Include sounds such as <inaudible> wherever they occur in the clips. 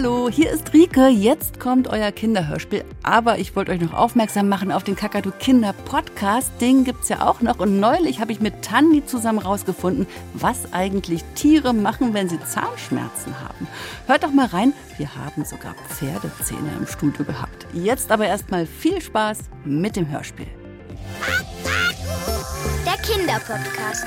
Hallo, hier ist Rike. Jetzt kommt euer Kinderhörspiel. Aber ich wollte euch noch aufmerksam machen auf den Kakadu Kinder Podcast. Den gibt's ja auch noch. Und neulich habe ich mit Tanni zusammen rausgefunden, was eigentlich Tiere machen, wenn sie Zahnschmerzen haben. Hört doch mal rein. Wir haben sogar Pferdezähne im Studio gehabt. Jetzt aber erstmal viel Spaß mit dem Hörspiel. Der Kinderpodcast.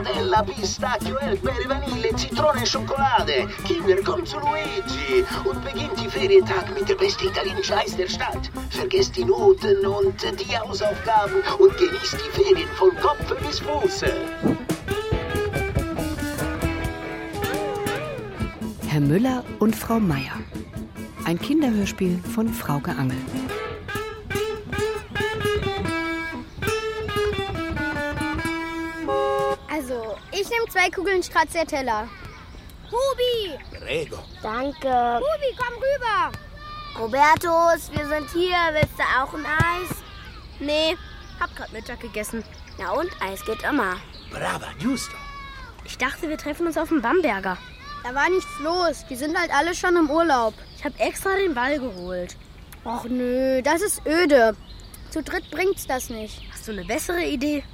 Stracciatella, pistacchio, elfbere, vanille, Zitrone, Schokolade, Kinder, komm zu Luigi und beginnt die Ferientag mit der beste Italienscheiß der Stadt. Vergesst die Noten und die Hausaufgaben und genießt die Ferien von Kopf bis Fuße. Herr Müller und Frau Meier. Ein Kinderhörspiel von Frauke Angel. Zwei Kugeln Stracciatella. Hubi! Prego. Danke. Hubi, komm rüber! Robertus, wir sind hier. Willst du auch ein Eis? Nee, hab grad Mittag gegessen. Na und, Eis geht immer. Brava, giusto. Ich dachte, wir treffen uns auf dem Bamberger. Da war nichts los. Die sind halt alle schon im Urlaub. Ich hab extra den Ball geholt. Och nö, das ist öde. Zu dritt bringt's das nicht. Hast du eine bessere Idee?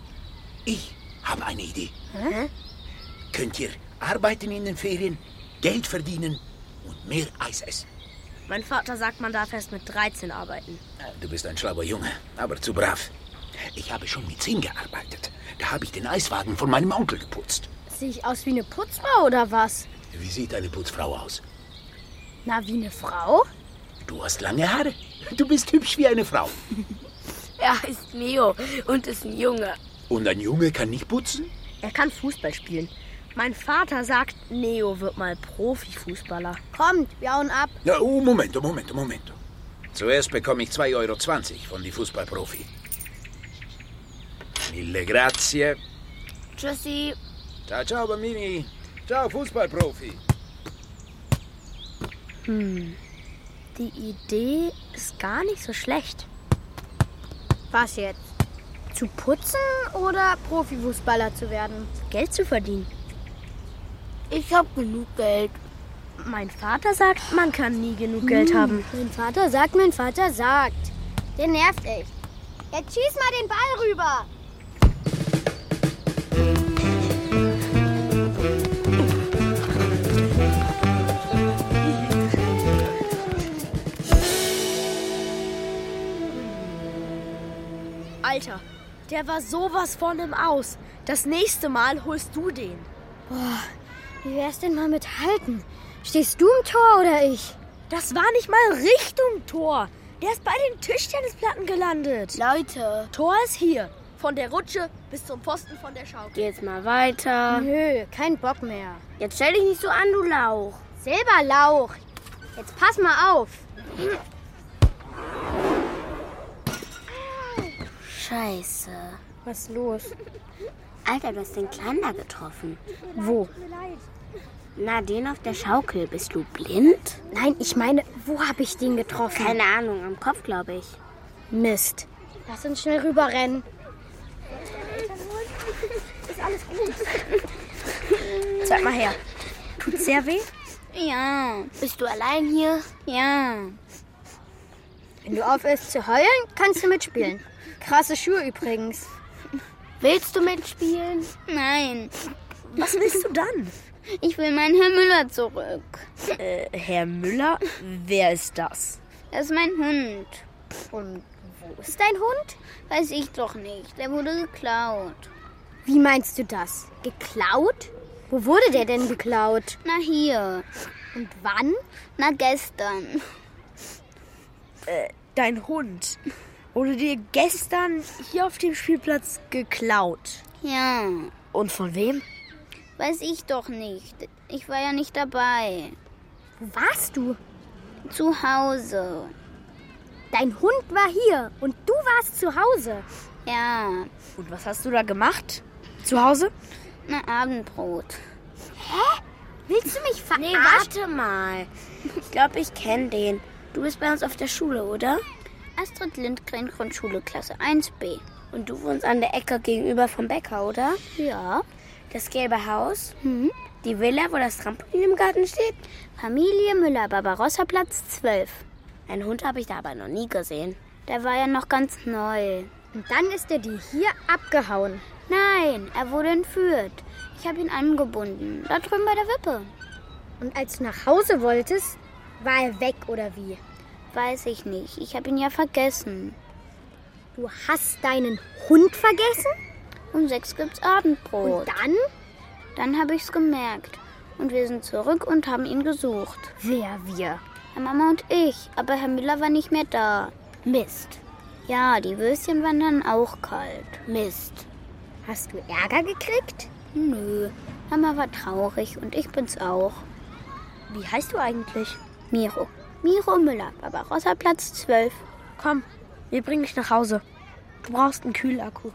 Ich habe eine Idee. Könnt ihr arbeiten in den Ferien, Geld verdienen und mehr Eis essen? Mein Vater sagt, man darf erst mit 13 arbeiten. Du bist ein schlauer Junge, aber zu brav. Ich habe schon mit 10 gearbeitet. Da habe ich den Eiswagen von meinem Onkel geputzt. Sehe ich aus wie eine Putzfrau oder was? Wie sieht eine Putzfrau aus? Na, wie eine Frau? Du hast lange Haare. Du bist hübsch wie eine Frau. <laughs> Er heißt Neo und ist ein Junge. Und ein Junge kann nicht putzen? Er kann Fußball spielen. Mein Vater sagt, Neo wird mal Profifußballer. Kommt, wir hauen ab. Ja, oh, Momento, Momento, Momento. Zuerst bekomme ich 2,20 Euro von die Fußballprofi. Mille grazie. Tschüssi. Ciao, ciao, Bambini. Ciao, Fußballprofi. Die Idee ist gar nicht so schlecht. Was jetzt? Zu putzen oder Profifußballer zu werden? Geld zu verdienen. Ich hab genug Geld. Mein Vater sagt, man kann nie genug Geld haben. Mein Vater sagt, mein Vater sagt. Der nervt echt. Jetzt schieß mal den Ball rüber. Alter, der war sowas von im Aus. Das nächste Mal holst du den. Wie wär's denn mal mit Halten? Stehst du im Tor oder ich? Das war nicht mal Richtung Tor. Der ist bei den Tischtennisplatten gelandet. Leute. Tor ist hier. Von der Rutsche bis zum Pfosten von der Schaukel. Jetzt mal weiter. Nö, kein Bock mehr. Jetzt stell dich nicht so an, du Lauch. Selber Lauch. Jetzt pass mal auf. Scheiße. Was ist los? Alter, du hast den Kleinen da getroffen. Wo? Na, den auf der Schaukel. Bist du blind? Nein, ich meine, wo habe ich den getroffen? Keine Ahnung, am Kopf, glaube ich. Mist. Lass uns schnell rüberrennen. Zeig mal her. Tut's sehr weh? Ja, Bist du allein hier? ja. Wenn du aufhörst zu heulen, kannst du mitspielen. Krasse Schuhe übrigens. Willst du mitspielen? Nein, Was willst du dann? Ich will meinen Herr Müller zurück. Äh, Herr Müller? Wer ist das? Das ist mein Hund. Und wo ist dein Hund? Weiß ich doch nicht. Der wurde geklaut. Wie meinst du das? Geklaut? Wo wurde der denn geklaut? Na hier. Und wann? Na gestern. Dein Hund wurde dir gestern hier auf dem Spielplatz geklaut. Ja, Und von wem? Weiß ich doch nicht. Ich war ja nicht dabei. Wo warst du? Zu Hause. Dein Hund war hier und du warst zu Hause. Ja. Und was hast du da gemacht? Zu Hause? Na, Abendbrot. Hä? Willst du mich verarschen? Nee, warte mal. Ich glaube, ich kenne den. Du bist bei uns auf der Schule, oder? Astrid Lindgren, Grundschule, Klasse 1b. Und du wohnst an der Ecke gegenüber vom Bäcker, oder? Ja. Das gelbe Haus? Hm? Die Villa, wo das Trampolin im Garten steht? Familie Müller, Barbarossa, Platz 12. Einen Hund habe ich da aber noch nie gesehen. Der war ja noch ganz neu. Und dann ist er dir hier abgehauen. Nein, er wurde entführt. Ich habe ihn angebunden, da drüben bei der Wippe. Und als du nach Hause wolltest, war er weg oder wie? Weiß ich nicht. Ich habe ihn ja vergessen. Du hast deinen Hund vergessen? Um sechs gibt's Abendbrot. Und dann? Dann habe ich's gemerkt. Und wir sind zurück und haben ihn gesucht. Wer wir? Herr Mama und ich. Aber Herr Müller war nicht mehr da. Mist. Ja, die Würstchen waren dann auch kalt. Mist. Hast du Ärger gekriegt? Nö. Mama war traurig und ich bin's auch. Wie heißt du eigentlich? Miro. Miro Müller, Barbarossa Platz 12. Komm, wir bringen dich nach Hause. Du brauchst einen Kühlakku.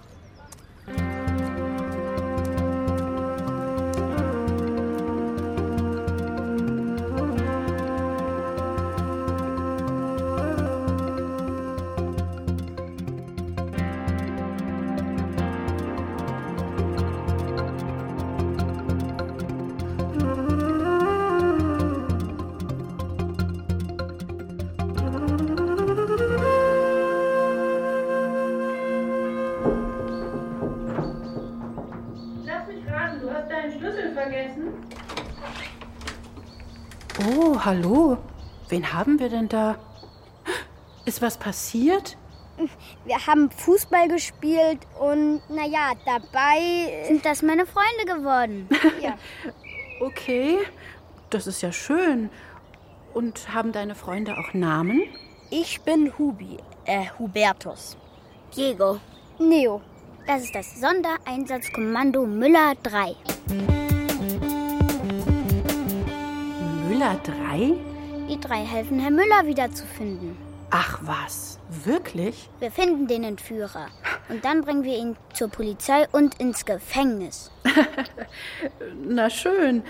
Oh, hallo. Wen haben wir denn da? Ist was passiert? Wir haben Fußball gespielt und naja, dabei. Sind das meine Freunde geworden? <laughs> ja. Okay, das ist ja schön. Und haben deine Freunde auch Namen? Ich bin Hubi, äh, Hubertus. Diego. Neo. Das ist das Sondereinsatzkommando Müller 3. Müller 3? Die drei helfen Herr Müller wiederzufinden. Ach was, wirklich? Wir finden den Entführer. Und dann bringen wir ihn zur Polizei und ins Gefängnis. <laughs> Na schön.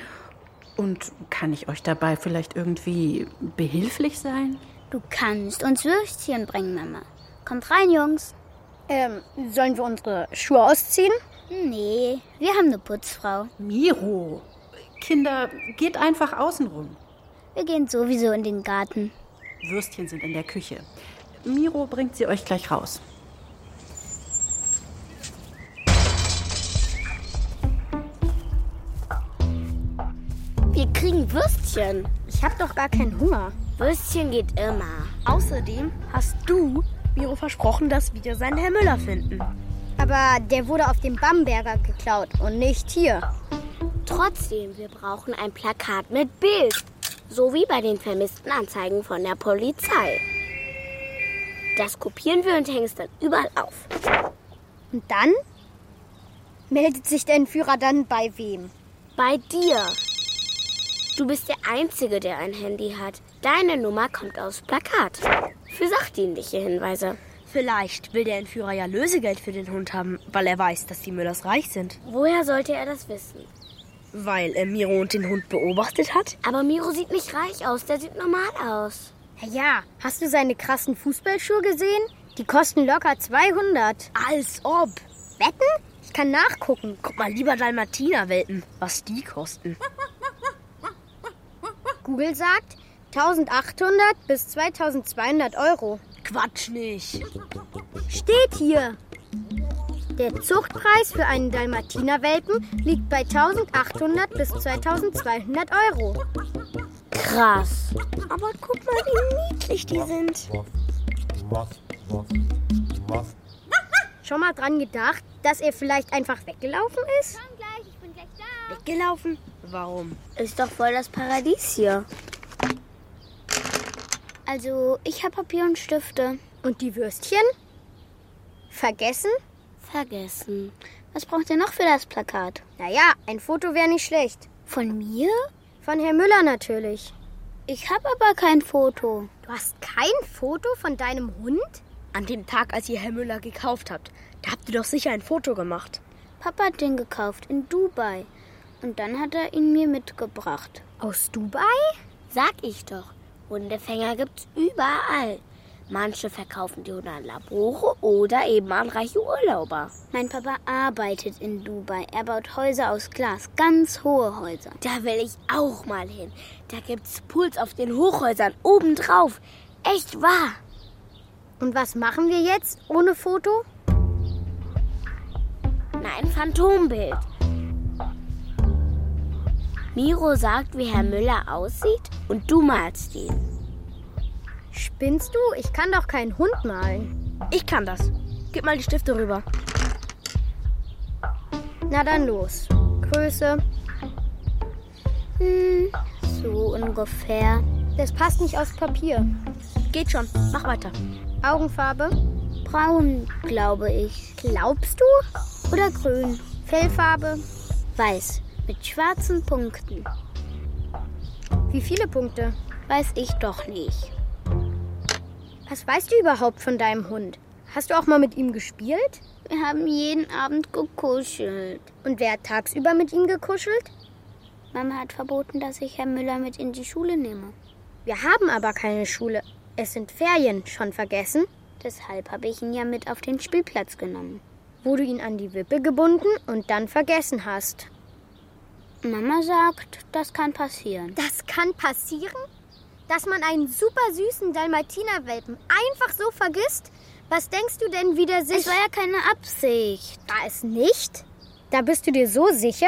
Und kann ich euch dabei vielleicht irgendwie behilflich sein? Du kannst uns Würstchen bringen, Mama. Kommt rein, Jungs. Ähm, sollen wir unsere Schuhe ausziehen? Nee, wir haben eine Putzfrau. Miro, Kinder, geht einfach außen rum. Wir gehen sowieso in den Garten. Würstchen sind in der Küche. Miro bringt sie euch gleich raus. Wir kriegen Würstchen. Ich hab doch gar keinen Hunger. Würstchen geht immer. Außerdem hast du Miro versprochen, dass wir seinen Herr Müller finden. Aber der wurde auf dem Bamberger geklaut und nicht hier. Trotzdem, wir brauchen ein Plakat mit Bild. So wie bei den vermissten Anzeigen von der Polizei. Das kopieren wir und hängen es dann überall auf. Und dann? Meldet sich der Entführer dann bei wem? Bei dir. Du bist der Einzige, der ein Handy hat. Deine Nummer kommt aufs Plakat. Für sachdienliche Hinweise. Vielleicht will der Entführer ja Lösegeld für den Hund haben, weil er weiß, dass die Müllers reich sind. Woher sollte er das wissen? Weil er Miro und den Hund beobachtet hat? Aber Miro sieht nicht reich aus, der sieht normal aus. Ja, ja. Hast du seine krassen Fußballschuhe gesehen? Die kosten locker 200. Als ob. Wetten? Ich kann nachgucken. Guck mal lieber Dalmatiner-Welpen, was die kosten. Google sagt 1800 bis 2200 Euro. Quatsch nicht. Steht hier. Der Zuchtpreis für einen Dalmatinerwelpen liegt bei 1800 bis 2200 Euro. Krass. Aber guck mal, wie niedlich die sind. Schon mal dran gedacht, dass er vielleicht einfach weggelaufen ist? Komm gleich, ich bin gleich da. Weggelaufen? Warum? Ist doch voll das Paradies hier. Also, ich habe Papier und Stifte. Und die Würstchen? Vergessen? Vergessen. Was braucht ihr noch für das Plakat? Naja, ein Foto wäre nicht schlecht. Von mir? Von Herrn Müller natürlich. Ich habe aber kein Foto. Du hast kein Foto von deinem Hund? An dem Tag, als ihr Herr Müller gekauft habt, da habt ihr doch sicher ein Foto gemacht. Papa hat den gekauft in Dubai. Und dann hat er ihn mir mitgebracht. Aus Dubai? Sag ich doch. Hundefänger gibt's überall. Manche verkaufen die an Labore oder eben an reiche Urlauber. Mein Papa arbeitet in Dubai. Er baut Häuser aus Glas, ganz hohe Häuser. Da will ich auch mal hin. Da gibt's Pools auf den Hochhäusern obendrauf. Echt wahr. Und was machen wir jetzt ohne Foto? Na, ein Phantombild. Miro sagt, wie Herr Müller aussieht und du malst ihn. Spinnst du? Ich kann doch keinen Hund malen. Ich kann das. Gib mal die Stifte rüber. Na dann los. Größe. Hm, so ungefähr. Das passt nicht aufs Papier. Geht schon. Mach weiter. Augenfarbe. Braun, glaube ich. Glaubst du? Oder grün. Fellfarbe. Weiß. Mit schwarzen Punkten. Wie viele Punkte? Weiß ich doch nicht. Was weißt du überhaupt von deinem Hund? Hast du auch mal mit ihm gespielt? Wir haben jeden Abend gekuschelt. Und wer hat tagsüber mit ihm gekuschelt? Mama hat verboten, dass ich Herrn Müller mit in die Schule nehme. Wir haben aber keine Schule. Es sind Ferien. Schon vergessen? Deshalb habe ich ihn ja mit auf den Spielplatz genommen. Wo du ihn an die Wippe gebunden und dann vergessen hast. Mama sagt, das kann passieren. Das kann passieren? Dass man einen super süßen Dalmatiner-Welpen einfach so vergisst? Was denkst du denn, wie der sich... Es war ja keine Absicht. War es nicht? Da bist du dir so sicher?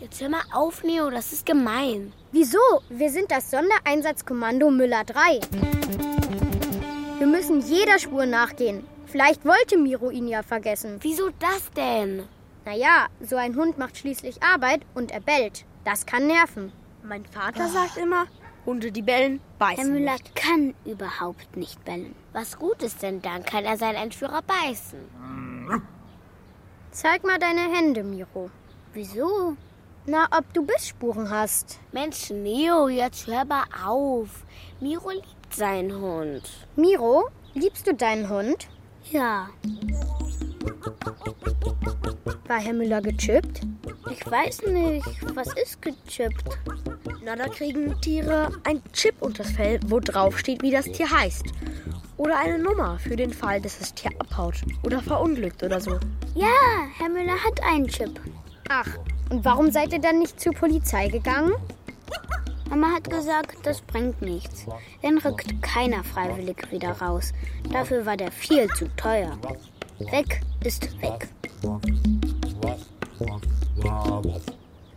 Jetzt hör mal auf, Neo, das ist gemein. Wieso? Wir sind das Sondereinsatzkommando Müller 3. Wir müssen jeder Spur nachgehen. Vielleicht wollte Miro ihn ja vergessen. Wieso das denn? Naja, so ein Hund macht schließlich Arbeit und er bellt. Das kann nerven. Mein Vater sagt immer, Hunde, die bellen, beißen. Herr Müller nicht. kann überhaupt nicht bellen. Was gut ist denn, dann kann er seinen Entführer beißen. Zeig mal deine Hände, Miro. Wieso? Na, ob du Bissspuren hast. Mensch, Neo, jetzt hör mal auf. Miro liebt seinen Hund. Miro, liebst du deinen Hund? Ja. War Herr Müller gechippt? Ich weiß nicht. Was ist gechippt? Na, da kriegen Tiere ein Chip unters Fell, wo drauf steht, wie das Tier heißt. Oder eine Nummer für den Fall, dass das Tier abhaut oder verunglückt oder so. Ja, Herr Müller hat einen Chip. Ach, und warum seid ihr dann nicht zur Polizei gegangen? Mama hat gesagt, das bringt nichts. Den rückt keiner freiwillig wieder raus. Dafür war der viel zu teuer. Weg ist weg.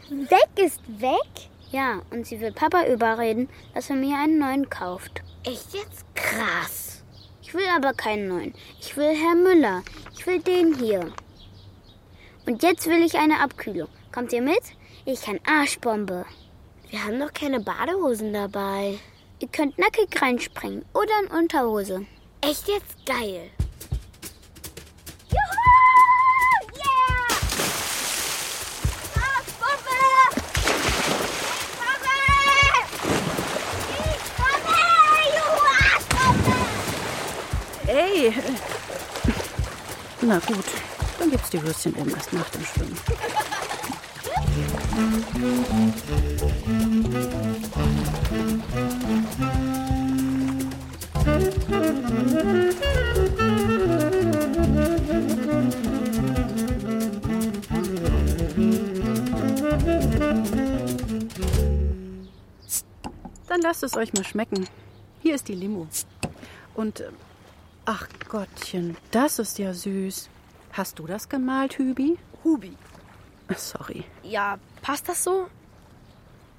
Weg ist weg? Ja, und sie will Papa überreden, dass er mir einen neuen kauft. Echt jetzt? Krass. Ich will aber keinen neuen. Ich will Herr Müller. Ich will den hier. Und jetzt will ich eine Abkühlung. Kommt ihr mit? Ich kann Arschbombe. Wir haben doch keine Badehosen dabei. Ihr könnt nackig reinspringen oder in Unterhose. Echt jetzt geil. Na gut, dann gibt's die Würstchen eben erst nach dem Schwimmen. Dann lasst es euch mal schmecken. Hier ist die Limo. Und, äh, ach Gottchen, das ist ja süß. Hast du das gemalt, Hübi? Hubi. Sorry. Ja, passt das so?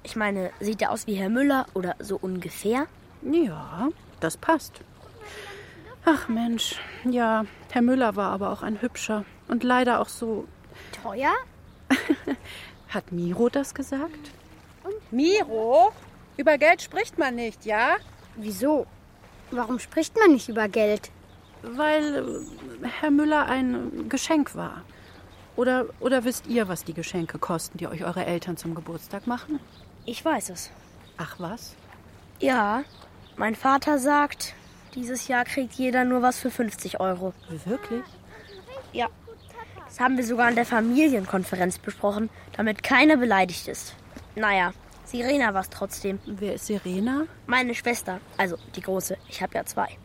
Ich meine, sieht er aus wie Herr Müller oder so ungefähr? Ja, das passt. Ach Mensch, ja, Herr Müller war aber auch ein hübscher und leider auch so. Teuer? <laughs> Hat Miro das gesagt? Miro? Über Geld spricht man nicht, ja? Wieso? Warum spricht man nicht über Geld? Weil äh, Herr Müller ein Geschenk war. Oder, oder wisst ihr, was die Geschenke kosten, die euch eure Eltern zum Geburtstag machen? Ich weiß es. Ach was? Ja, mein Vater sagt, dieses Jahr kriegt jeder nur was für 50 Euro. Wirklich? Ja. Das haben wir sogar an der Familienkonferenz besprochen, damit keiner beleidigt ist. Naja, Sirena war es trotzdem. Wer ist Sirena? Meine Schwester, also die große. Ich habe ja zwei.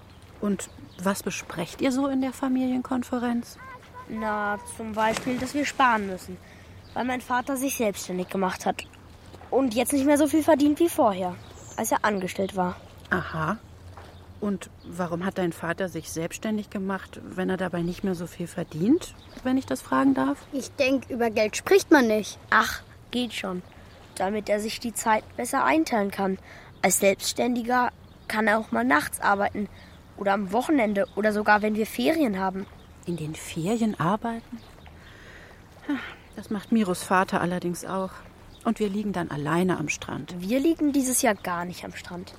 Und was besprecht ihr so in der Familienkonferenz? Na, zum Beispiel, dass wir sparen müssen, weil mein Vater sich selbstständig gemacht hat und jetzt nicht mehr so viel verdient wie vorher, als er angestellt war. Aha. Und warum hat dein Vater sich selbstständig gemacht, wenn er dabei nicht mehr so viel verdient, wenn ich das fragen darf? Ich denke, über Geld spricht man nicht. Ach, geht schon. Damit er sich die Zeit besser einteilen kann. Als Selbstständiger kann er auch mal nachts arbeiten oder am Wochenende oder sogar wenn wir Ferien haben. In den Ferien arbeiten? Das macht Miros Vater allerdings auch. Und wir liegen dann alleine am Strand. Wir liegen dieses Jahr gar nicht am Strand.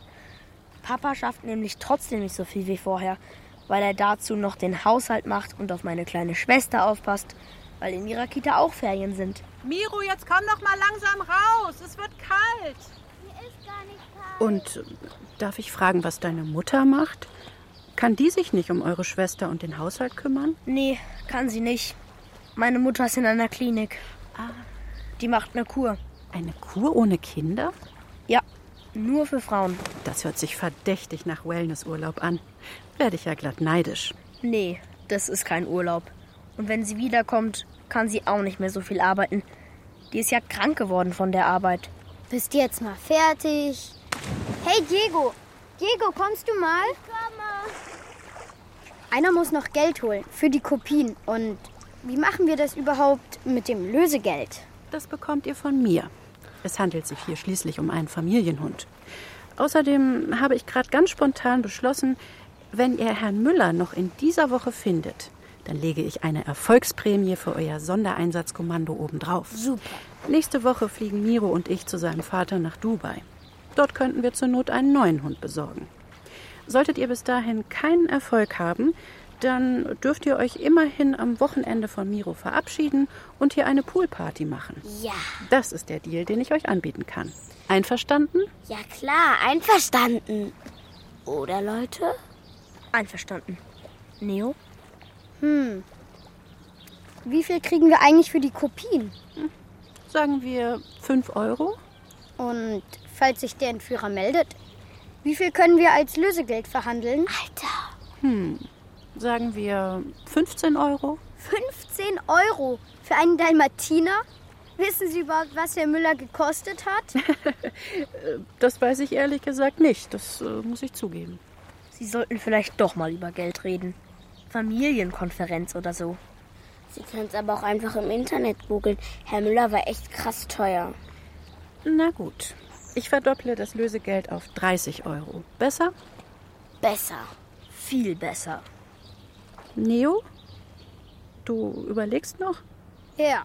Papa schafft nämlich trotzdem nicht so viel wie vorher, weil er dazu noch den Haushalt macht und auf meine kleine Schwester aufpasst, weil in ihrer Kita auch Ferien sind. Miro, jetzt komm doch mal langsam raus. Es wird kalt. Mir ist gar nicht kalt. Und äh, darf ich fragen, was deine Mutter macht? Kann die sich nicht um eure Schwester und den Haushalt kümmern? Nee, kann sie nicht. Meine Mutter ist in einer Klinik. Ah. Die macht eine Kur. Eine Kur ohne Kinder? Ja, nur für Frauen. Das hört sich verdächtig nach Wellnessurlaub an. Werde ich ja glatt neidisch. Nee, das ist kein Urlaub. Und wenn sie wiederkommt, kann sie auch nicht mehr so viel arbeiten. Die ist ja krank geworden von der Arbeit. Bist du jetzt mal fertig? Hey Diego, Diego, kommst du mal? Ich komme. Einer muss noch Geld holen für die Kopien. Und wie machen wir das überhaupt mit dem Lösegeld? Das bekommt ihr von mir. Es handelt sich hier schließlich um einen Familienhund. Außerdem habe ich gerade ganz spontan beschlossen, wenn ihr Herrn Müller noch in dieser Woche findet, dann lege ich eine Erfolgsprämie für euer Sondereinsatzkommando obendrauf. Super. Nächste Woche fliegen Miro und ich zu seinem Vater nach Dubai. Dort könnten wir zur Not einen neuen Hund besorgen. Solltet ihr bis dahin keinen Erfolg haben, dann dürft ihr euch immerhin am Wochenende von Miro verabschieden und hier eine Poolparty machen. Ja. Das ist der Deal, den ich euch anbieten kann. Einverstanden? Ja klar, einverstanden. Oder Leute? Einverstanden. Neo? Hm. Wie viel kriegen wir eigentlich für die Kopien? Sagen wir 5 Euro? Und falls sich der Entführer meldet, wie viel können wir als Lösegeld verhandeln? Alter. Hm. Sagen wir 15 Euro? 15 Euro für einen Dalmatiner? Wissen Sie überhaupt, was Herr Müller gekostet hat? <laughs> Das weiß ich ehrlich gesagt nicht. Das äh, muss ich zugeben. Sie sollten vielleicht doch mal über Geld reden. Familienkonferenz oder so. Sie können es aber auch einfach im Internet googeln. Herr Müller war echt krass teuer. Na gut. Ich verdopple das Lösegeld auf 30 Euro. Besser? Besser. Viel besser. Neo? Du überlegst noch? Ja.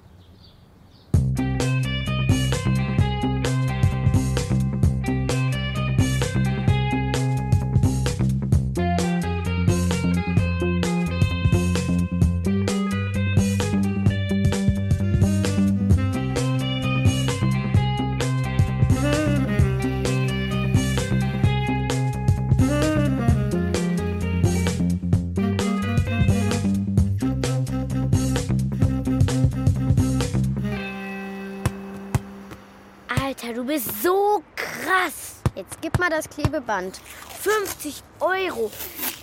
Bist so krass. Jetzt gib mal das Klebeband. 50 Euro.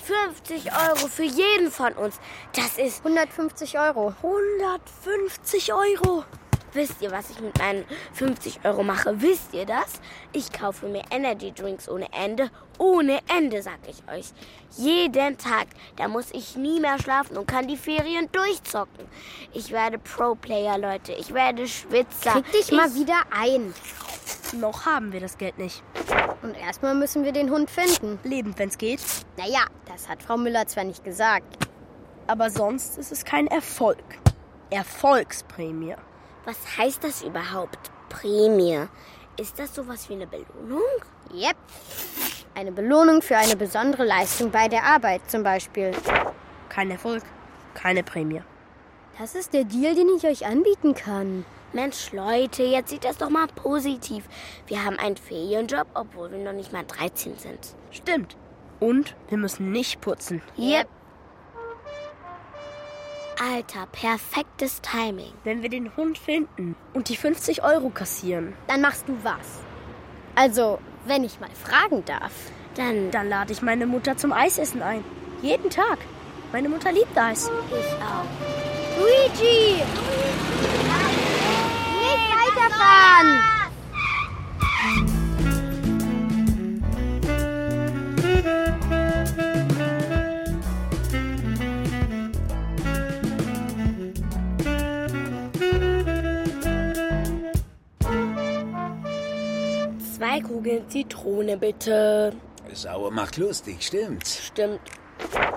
50 Euro für jeden von uns. Das ist 150 Euro. 150 Euro. Wisst ihr, was ich mit meinen 50 Euro mache? Wisst ihr das? Ich kaufe mir Energy Drinks ohne Ende. Ohne Ende, sag ich euch. Jeden Tag. Da muss ich nie mehr schlafen und kann die Ferien durchzocken. Ich werde Pro-Player, Leute. Ich werde Schwitzer. Krieg dich ich mal wieder ein. Noch haben wir das Geld nicht. Und erstmal müssen wir den Hund finden. Lebend, wenn's geht. Naja, das hat Frau Müller zwar nicht gesagt. Aber sonst ist es kein Erfolg. Erfolgsprämie. Was heißt das überhaupt? Prämie. Ist das sowas wie eine Belohnung? Yep. Eine Belohnung für eine besondere Leistung bei der Arbeit zum Beispiel. Kein Erfolg, keine Prämie. Das ist der Deal, den ich euch anbieten kann. Mensch, Leute, jetzt sieht das doch mal positiv. Wir haben einen Ferienjob, obwohl wir noch nicht mal 13 sind. Stimmt. Und wir müssen nicht putzen. Yep. Alter, perfektes Timing. Wenn wir den Hund finden und die 50 Euro kassieren, Dann machst du was. Also, wenn ich mal fragen darf. Dann, dann lade ich meine Mutter zum Eisessen ein. Jeden Tag. Meine Mutter liebt Eis. ich auch. Luigi! Nicht weiterfahren! Zwei Kugeln Zitrone, bitte. Sauer macht lustig, stimmt's? Stimmt.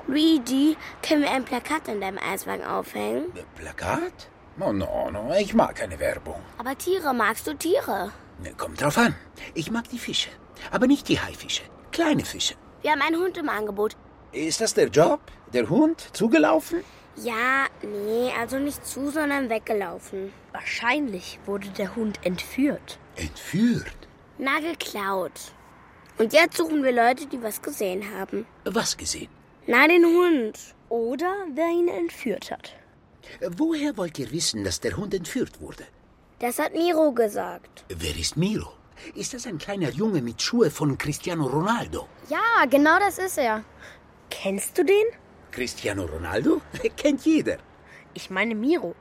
Luigi, können wir ein Plakat in deinem Eiswagen aufhängen? Plakat? Oh, no, no, ich mag keine Werbung. Aber Tiere, magst du Tiere? Kommt drauf an. Ich mag die Fische. Aber nicht die Haifische. Kleine Fische. Wir haben einen Hund im Angebot. Ist das der Job? Der Hund? Zugelaufen? Ja, nee, also nicht zu, sondern weggelaufen. Wahrscheinlich wurde der Hund entführt. Entführt? Na, geklaut. Und jetzt suchen wir Leute, die was gesehen haben. Was gesehen? Na, den Hund. Oder wer ihn entführt hat. Woher wollt ihr wissen, dass der Hund entführt wurde? Das hat Miro gesagt. Wer ist Miro? Ist das ein kleiner Junge mit Schuhe von Cristiano Ronaldo? Ja, genau das ist er. Kennst du den? Cristiano Ronaldo? <laughs> Kennt jeder. Ich meine Miro.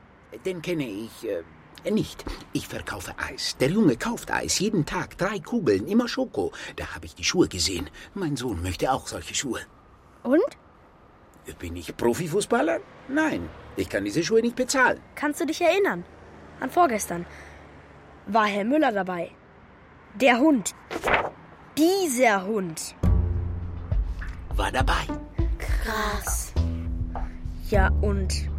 Den kenne ich äh, nicht. Ich verkaufe Eis. Der Junge kauft Eis jeden Tag. Drei Kugeln, immer Schoko. Da habe ich die Schuhe gesehen. Mein Sohn möchte auch solche Schuhe. Und? Bin ich Profifußballer? Nein, ich kann diese Schuhe nicht bezahlen. Kannst du dich erinnern? An vorgestern. War Herr Müller dabei. Der Hund. Dieser Hund. War dabei. Krass. Ja, und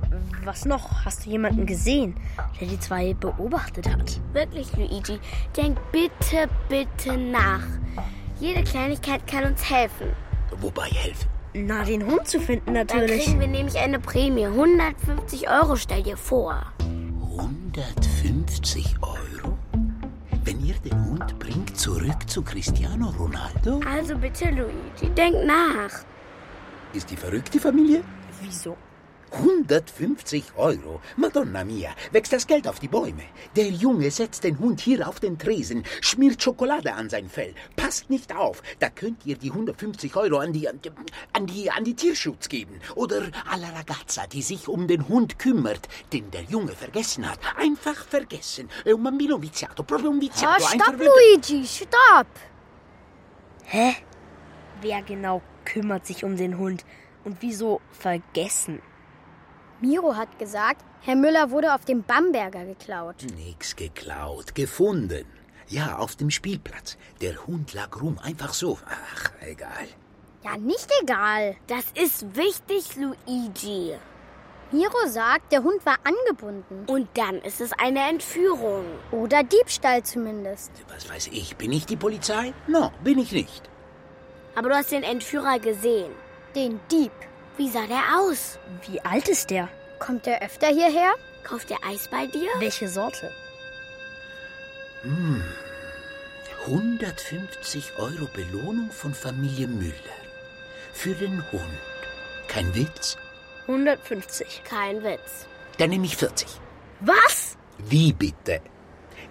was noch? Hast du jemanden gesehen, der die zwei beobachtet hat? Wirklich, Luigi. Denk bitte, bitte nach. Jede Kleinigkeit kann uns helfen. Wobei helfen? Na, den Hund zu finden Dann natürlich. kriegen wir nämlich eine Prämie. 150 Euro, stell dir vor. 150 Euro? Wenn ihr den Hund bringt zurück zu Cristiano Ronaldo? Also bitte, Luigi, denk nach. Ist die verrückte Familie? Wieso? 150 Euro. Madonna mia, wächst das Geld auf die Bäume. Der Junge setzt den Hund hier auf den Tresen, schmiert Schokolade an sein Fell. Passt nicht auf. Da könnt ihr die 150 Euro an die, an die, an die, an die Tierschutz geben. Oder alla ragazza, die sich um den Hund kümmert, den der Junge vergessen hat. Einfach vergessen. È un bambino viziato, proprio un viziato. ein stopp, Luigi, stopp! Hä? Wer genau kümmert sich um den Hund? Und wieso vergessen? Miro hat gesagt, Herr Müller wurde auf dem Bamberger geklaut. Nix geklaut, gefunden. Ja, auf dem Spielplatz. Der Hund lag rum, einfach so. Ach, egal. Ja, nicht egal. Das ist wichtig, Luigi. Miro sagt, der Hund war angebunden. Und dann ist es eine Entführung. Oder Diebstahl zumindest. Was weiß ich, bin ich die Polizei? No, bin ich nicht. Aber du hast den Entführer gesehen. Den Dieb. Wie sah der aus? Wie alt ist der? Kommt er öfter hierher? Kauft der Eis bei dir? Welche Sorte? 150 Euro Belohnung von Familie Müller. Für den Hund. Kein Witz? 150. Kein Witz. Dann nehme ich 40. Was? Wie bitte?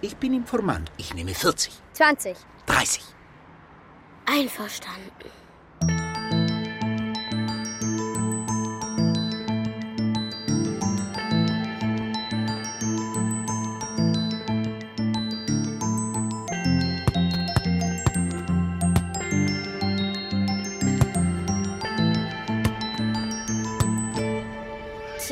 Ich bin Informant. Ich nehme 40. 20. 30. Einverstanden.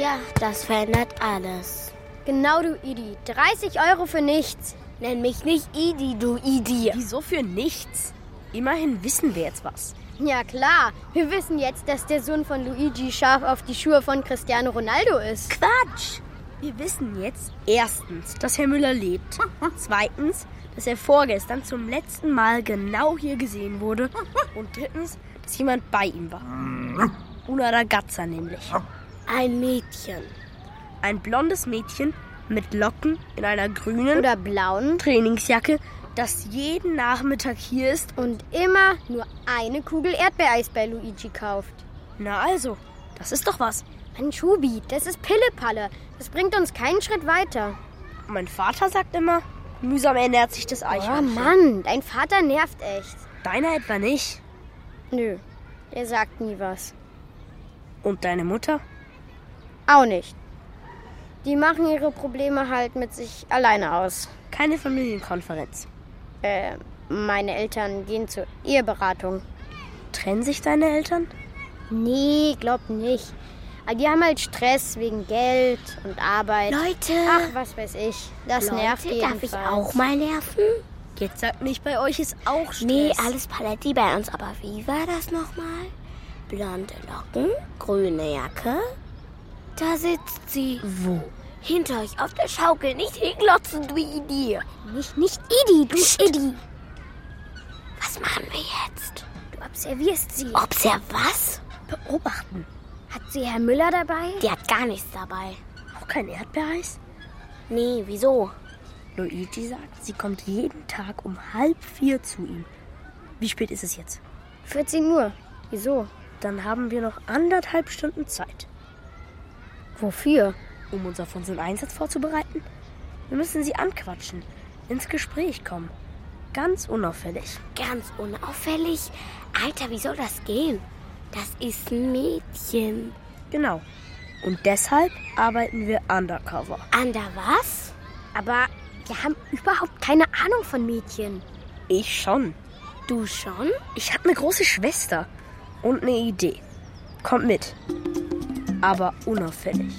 Tja, das verändert alles. Genau, du Idi. 30 Euro für nichts. Nenn mich nicht Idi, du Idi. Wieso für nichts? Immerhin wissen wir jetzt was. Ja klar, wir wissen jetzt, dass der Sohn von Luigi scharf auf die Schuhe von Cristiano Ronaldo ist. Quatsch! Wir wissen jetzt erstens, dass Herr Müller lebt. <laughs> Zweitens, dass er vorgestern zum letzten Mal genau hier gesehen wurde. Und drittens, dass jemand bei ihm war. Una ragazza nämlich. Ein Mädchen. Ein blondes Mädchen mit Locken in einer grünen Oder blauen. Trainingsjacke, das jeden Nachmittag hier ist. Und immer nur eine Kugel Erdbeereis bei Luigi kauft. Na also, das ist doch was. Mann, Schubi, das ist Pillepalle. Das bringt uns keinen Schritt weiter. Mein Vater sagt immer, mühsam ernährt sich das Oh Eichhörnchen. Mann, dein Vater nervt echt. Deiner etwa nicht. Nö, der sagt nie was. Und deine Mutter? Auch nicht. Die machen ihre Probleme halt mit sich alleine aus. Keine Familienkonferenz. Äh, meine Eltern gehen zur Eheberatung. Trennen sich deine Eltern? Nee, glaub nicht. Aber die haben halt Stress wegen Geld und Arbeit. Leute, Ach, was weiß ich. Das Leute, nervt darf jedenfalls. ich auch mal nerven? Jetzt sagt nicht, bei euch ist auch Stress. Nee, alles Paletti bei uns. Aber wie war das nochmal? Blonde Locken, grüne Jacke. Da sitzt sie. Wo? Hinter euch auf der Schaukel. Nicht hinglotzen, du Idi. Nicht, nicht Idi, du Idi. Was machen wir jetzt? Du observierst sie. Observ was? Beobachten. Hat sie Herr Müller dabei? Die hat gar nichts dabei. Auch kein Erdbeereis? Nee, wieso? Luigi sagt, sie kommt jeden Tag um halb vier zu ihm. Wie spät ist es jetzt? 14 Uhr. Wieso? Dann haben wir noch anderthalb Stunden Zeit, Wofür? um uns auf unseren Einsatz vorzubereiten. Wir müssen sie anquatschen, ins Gespräch kommen. Ganz unauffällig. Ganz unauffällig. Alter, wie soll das gehen? Das ist ein Mädchen. Genau. Und deshalb arbeiten wir undercover. Ander was? Aber wir haben überhaupt keine Ahnung von Mädchen. Ich schon. Du schon? Ich habe eine große Schwester und eine Idee. Kommt mit. Aber unauffällig.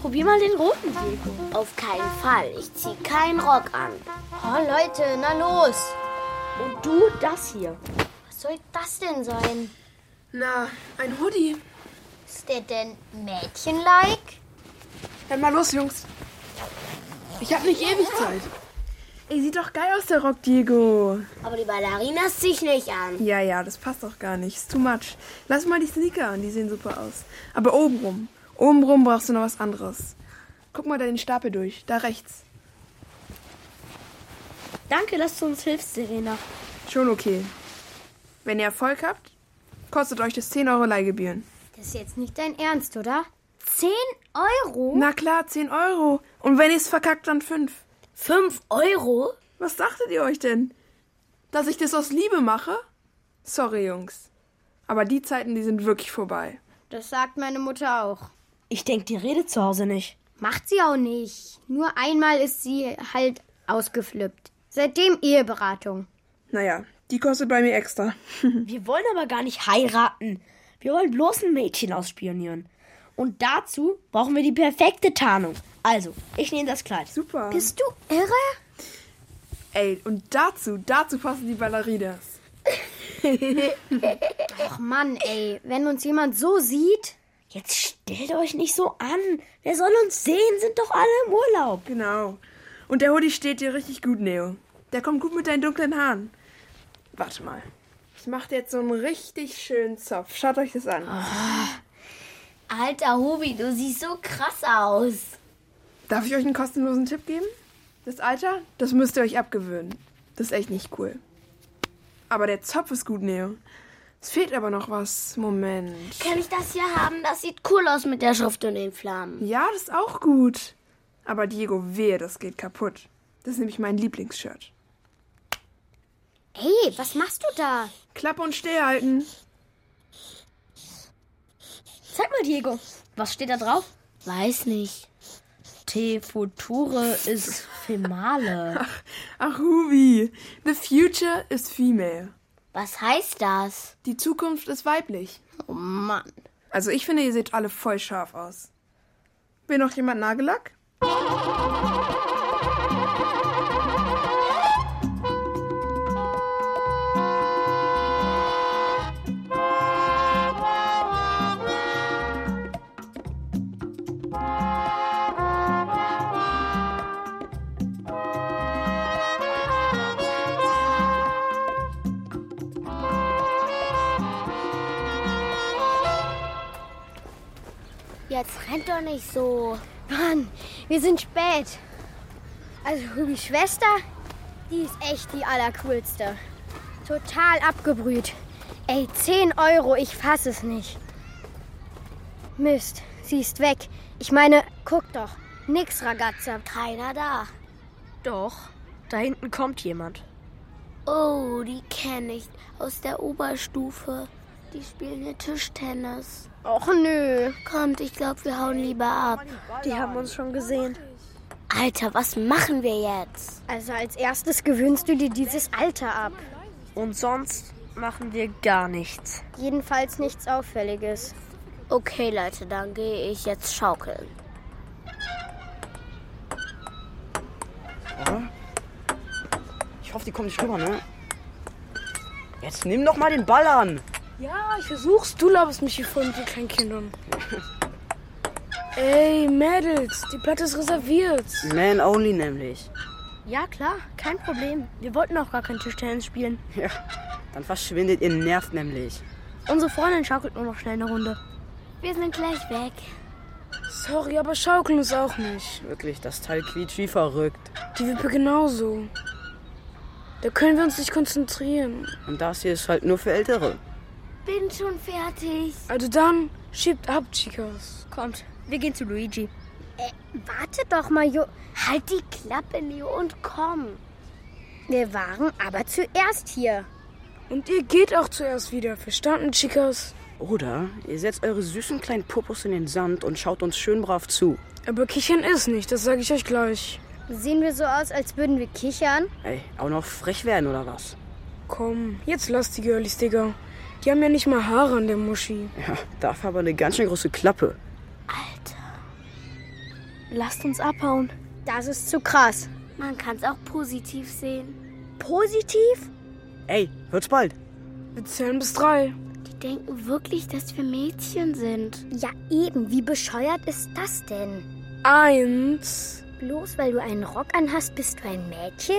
Probier mal den roten, Diego. Auf keinen Fall. Ich zieh keinen Rock an. Oh, Leute, na los. Und du das hier. Was soll das denn sein? Na, ein Hoodie. Ist der denn Mädchen-like? Dann mal los, Jungs. Ich hab nicht ewig Zeit. Ey, sieht doch geil aus, der Rock, Diego. Aber die Ballerinas zieh ich nicht an. Ja, ja, das passt doch gar nicht. Ist too much. Lass mal die Sneaker an, die sehen super aus. Aber obenrum. Obenrum brauchst du noch was anderes. Guck mal da den Stapel durch. Da rechts. Danke, dass du uns hilfst, Serena. Schon okay. Wenn ihr Erfolg habt, kostet euch das 10 Euro Leihgebühren. Das ist jetzt nicht dein Ernst, oder? 10 Euro? Na klar, 10 Euro. Und wenn ihr's verkackt, dann 5. Fünf Euro? Was dachtet ihr euch denn? Dass ich das aus Liebe mache? Sorry, Jungs. Aber die Zeiten, die sind wirklich vorbei. Das sagt meine Mutter auch. Ich denke, die redet zu Hause nicht. Macht sie auch nicht. Nur einmal ist sie halt ausgeflippt. Seitdem Eheberatung. Naja, die kostet bei mir extra. <laughs> Wir wollen aber gar nicht heiraten. Wir wollen bloß ein Mädchen ausspionieren. Und dazu brauchen wir die perfekte Tarnung. Also, ich nehme das Kleid. Super. Bist du irre? Ey, und dazu, dazu passen die Ballerinas. <laughs> Ach Mann, ey. Wenn uns jemand so sieht. Jetzt stellt euch nicht so an. Wer soll uns sehen? Sind doch alle im Urlaub. Genau. Und der Hoodie steht dir richtig gut, Neo. Der kommt gut mit deinen dunklen Haaren. Warte mal. Ich mache dir jetzt so einen richtig schönen Zopf. Schaut euch das an. Alter Hubi, du siehst so krass aus. Darf ich euch einen kostenlosen Tipp geben? Das Alter, das müsst ihr euch abgewöhnen. Das ist echt nicht cool. Aber der Zopf ist gut, Neo. Es fehlt aber noch was. Moment. Kann ich das hier haben? Das sieht cool aus mit der Schrift und den Flammen. Ja, das ist auch gut. Aber Diego, wehe, das geht kaputt. Das ist nämlich mein Lieblingsshirt. Ey, was machst du da? Klappe und stillhalten. Zeig mal, Diego. Was steht da drauf? Weiß nicht. Te future ist female. Ach, Hubi. The future is female. Was heißt das? Die Zukunft ist weiblich. Oh Mann. Also ich finde, ihr seht alle voll scharf aus. Will noch jemand Nagellack? Jetzt rennt doch nicht so. Mann, wir sind spät. Also Hubis Schwester, die ist echt die allercoolste. Total abgebrüht. Ey, 10 Euro, ich fass es nicht. Mist, sie ist weg. Ich meine, guck doch. Nix, Ragazza. Keiner da. Doch, da hinten kommt jemand. Oh, die kenne ich aus der Oberstufe. Die spielen hier Tischtennis. Och nö. Kommt, ich glaube, wir hauen lieber ab. Die haben uns schon gesehen. Alter, was machen wir jetzt? Also als erstes gewöhnst du dir dieses Alter ab. Und sonst machen wir gar nichts. Jedenfalls nichts Auffälliges. Okay, Leute, dann gehe ich jetzt schaukeln. Ich hoffe, die kommen nicht rüber, ne? Jetzt nimm doch mal den Ball an. Ja, ich versuch's. Du laberst mich hier voll mit den kleinen Kindern. Ey, Mädels, die Platte ist reserviert. Man only nämlich. Ja, klar, kein Problem. Wir wollten auch gar kein Tischtennis spielen. Ja, dann verschwindet ihr Nerv nämlich. Unsere Freundin schaukelt nur noch schnell eine Runde. Wir sind gleich weg. Sorry, aber schaukeln ist auch nicht. Wirklich, das Teil quietscht wie verrückt. Die Wippe genauso. Da können wir uns nicht konzentrieren. Und das hier ist halt nur für Ältere. Bin schon fertig. Also dann, schiebt ab, Chicas. Kommt, wir gehen zu Luigi. Äh, warte doch mal, Jo. Halt die Klappe, Leo, und komm. Wir waren aber zuerst hier. Und ihr geht auch zuerst wieder, verstanden, Chicas? Oder ihr setzt eure süßen kleinen Popos in den Sand und schaut uns schön brav zu. Aber kichern ist nicht, das sage ich euch gleich. Sehen wir so aus, als würden wir kichern? Ey, auch noch frech werden oder was? Komm, jetzt lasst die Girlies, Digga. Die haben ja nicht mal Haare an der Muschi. Ja, dafür aber eine ganz schön große Klappe. Lasst uns abhauen. Das ist zu krass. Man kann's auch positiv sehen. Positiv? Ey, wird's bald. Wir zählen bis drei. Die denken wirklich, dass wir Mädchen sind. Ja, eben. Wie bescheuert ist das denn? Eins, Bloß weil du einen Rock anhast, bist du ein Mädchen?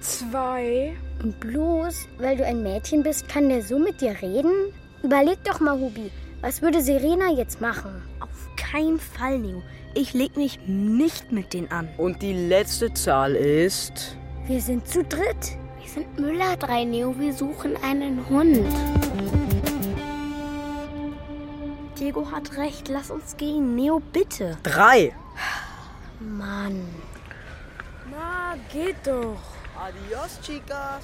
Zwei, Und bloß weil du ein Mädchen bist, kann der so mit dir reden? Überleg doch mal, Hubi. Was würde Serena jetzt machen? Auf keinen Fall, Neo. Ich leg mich nicht mit denen an. Und die letzte Zahl ist. Wir sind zu dritt. Wir sind Müller 3, Neo. Wir suchen einen Hund. Diego hat recht, lass uns gehen. Neo, bitte. Drei! Mann. na, geht doch. Adios, chicas.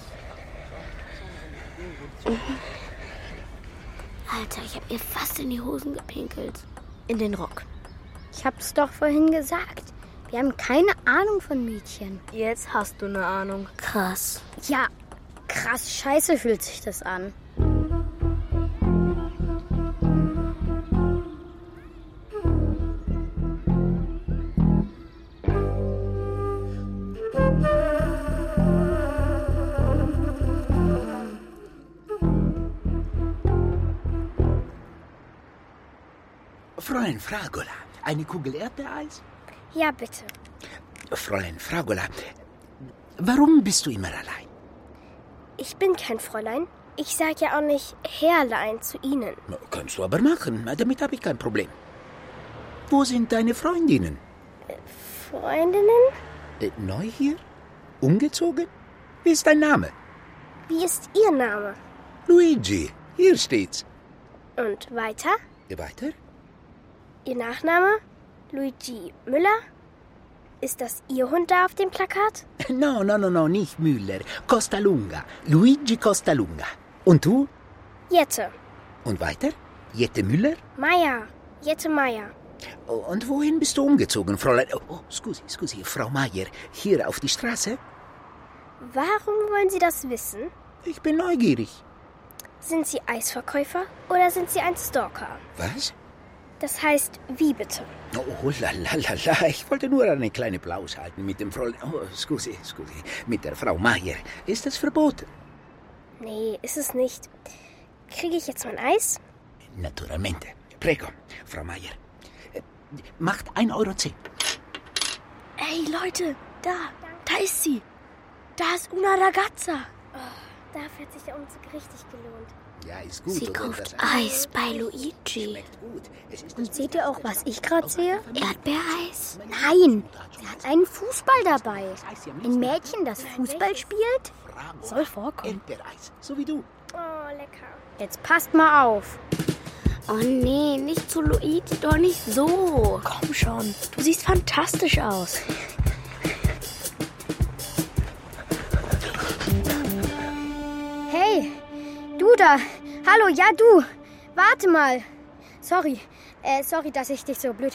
Alter, ich hab ihr fast in die Hosen gepinkelt. In den Rock. Ich hab's doch vorhin gesagt. Wir haben keine Ahnung von Mädchen. Jetzt hast du eine Ahnung. Krass. Ja, krass scheiße fühlt sich das an. Fräulein Fragola, eine Kugel Erdbeereis? Ja, bitte. Fräulein Fragola, warum bist du immer allein? Ich bin kein Fräulein. Ich sag ja auch nicht Herrlein zu Ihnen. Kannst du aber machen, damit habe ich kein Problem. Wo sind deine Freundinnen? Freundinnen? Äh, neu hier? Umgezogen? Wie ist dein Name? Wie ist Ihr Name? Luigi, hier steht's. Und weiter? Weiter? Ihr Nachname? Luigi Müller? Ist das Ihr Hund da auf dem Plakat? <laughs> No, no, no, no, nicht Müller. Costa Lunga. Luigi Costa Lunga. Und du? Jette. Und weiter? Jette Müller? Meier. Jette Meier. Und wohin bist du umgezogen, Fräulein? Oh, oh, scusi, scusi, Frau Meier. Hier auf die Straße? Warum wollen Sie das wissen? Ich bin neugierig. Sind Sie Eisverkäufer oder sind Sie ein Stalker? Was? Das heißt, wie bitte? Oh, la, la, la, la. Ich wollte nur eine kleine Plaus halten mit dem Fräulein. Oh, scusi, scusi. Mit der Frau Meier. Ist das verboten? Nee, ist es nicht. Kriege ich jetzt mein Eis? Naturalmente. Prego, Frau Meier. Äh, Macht 1,10 Euro. Ey, Leute, da, da ist sie. Da ist una ragazza. Dafür hat sich der Umzug richtig gelohnt. Ja, ist gut. Sie kauft Eis bei Luigi. Und seht ihr auch, was ich gerade sehe? Erdbeereis? Nein, sie hat einen Fußball dabei. Ein Mädchen, das Fußball spielt? Soll vorkommen. Erdbeereis, so wie du. Oh, lecker. Jetzt passt mal auf. Oh nee, nicht zu Luigi, doch nicht so. Komm schon, du siehst fantastisch aus. Du da. Hallo, ja du. Warte mal. Sorry. Äh, sorry, dass ich dich so blöd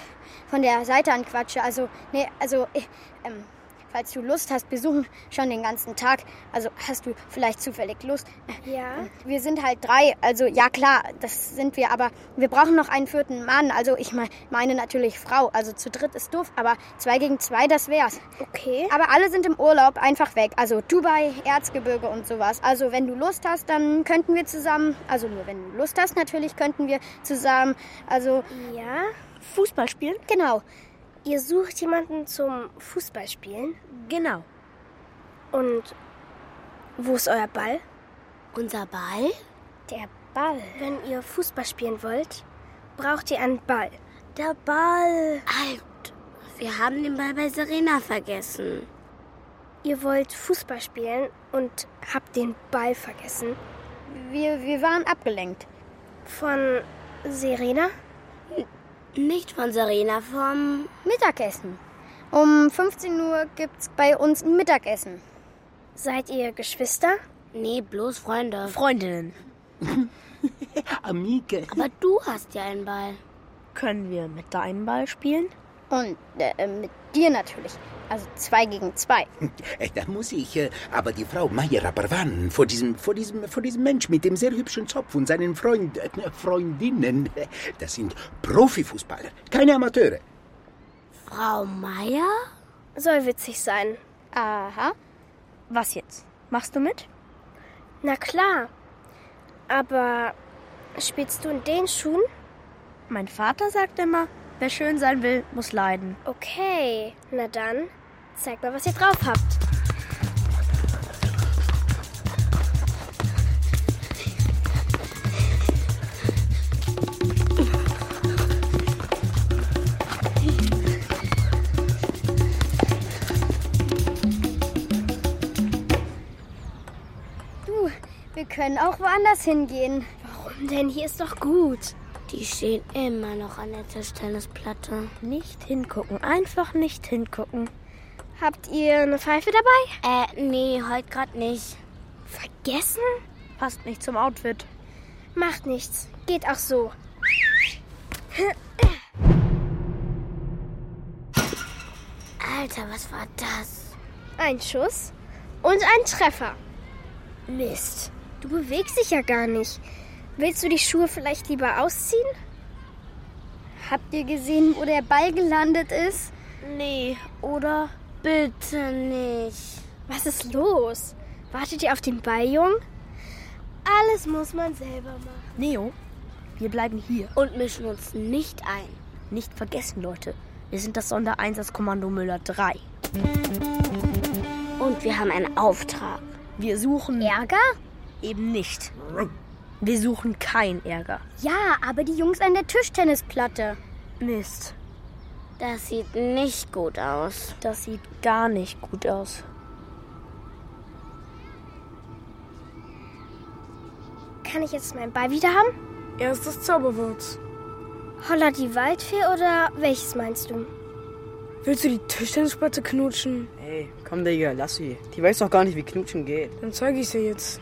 von der Seite anquatsche. Also, nee, also, äh, ähm, falls du Lust hast, besuchen schon den ganzen Tag. Also, hast du vielleicht zufällig Lust? Ja. Wir sind halt drei. Also, ja klar, das sind wir. Aber wir brauchen noch einen vierten Mann. Also, ich mein, meine natürlich Frau. Also, zu dritt ist doof. Aber zwei gegen zwei, das wär's. Okay. Aber alle sind im Urlaub einfach weg. Also Dubai, Erzgebirge und sowas. Also wenn du Lust hast, dann könnten wir zusammen, also nur wenn du Lust hast, natürlich könnten wir zusammen, also Ja. Fußball spielen? genau. Ihr sucht jemanden zum Fußballspielen? Genau. Und wo ist euer Ball? Unser Ball? Der Ball. Wenn ihr Fußball spielen wollt, braucht ihr einen Ball. Der Ball. Halt. Wir haben den Ball bei Serena vergessen. Ihr wollt Fußball spielen und habt den Ball vergessen. Wir, wir waren abgelenkt. Von Serena? Nicht von Serena, vom... Mittagessen. Um 15 Uhr gibt's bei uns ein Mittagessen. Seid ihr Geschwister? Nee, bloß Freunde. Freundinnen. <laughs> Amiche. Aber du hast ja einen Ball. Können wir mit deinem Ball spielen? Und äh, mit dir natürlich. Also zwei gegen zwei. Äh, Da muss ich äh, aber die Frau Meier aber warnen vor diesem, vor diesem, vor diesem Mensch mit dem sehr hübschen Zopf und seinen Freund, äh, Freundinnen. <laughs> Das sind Profifußballer, keine Amateure. Frau Meier? Soll witzig sein. Aha. Was jetzt? Machst du mit? Na klar. Aber spielst du in den Schuhen? Mein Vater sagt immer, wer schön sein will, muss leiden. Okay, na dann, zeig mal, was ihr drauf habt. Du, wir können auch woanders hingehen. Warum denn? Hier ist doch gut. Die stehen immer noch an der Tischtennisplatte. Nicht hingucken, einfach nicht hingucken. Habt ihr eine Pfeife dabei? Äh, nee, heute gerade nicht. Vergessen? Passt nicht zum Outfit. Macht nichts. Geht auch so. Alter, was war das? Ein Schuss und ein Treffer. Mist. Du bewegst dich ja gar nicht. Willst du die Schuhe vielleicht lieber ausziehen? Habt ihr gesehen, wo der Ball gelandet ist? Nee, oder? Bitte nicht. Was ist los? Wartet ihr auf den Ball, Jung? Alles muss man selber machen. Neo, wir bleiben hier. Und mischen uns nicht ein. Nicht vergessen, Leute. Wir sind das Sondereinsatzkommando Müller 3. Und wir haben einen Auftrag. Wir suchen Ärger? eben nicht. Wir suchen kein Ärger. Ja, aber die Jungs an der Tischtennisplatte. Mist. Das sieht nicht gut aus. Das sieht gar nicht gut aus. Kann ich jetzt meinen Ball wieder haben? Erstes Zauberwort. Holla die Waldfee oder welches meinst du? Willst du die Tischtennisplatte knutschen? Hey, komm, Digga, lass sie. Die weiß doch gar nicht, wie Knutschen geht. Dann zeige ich dir jetzt.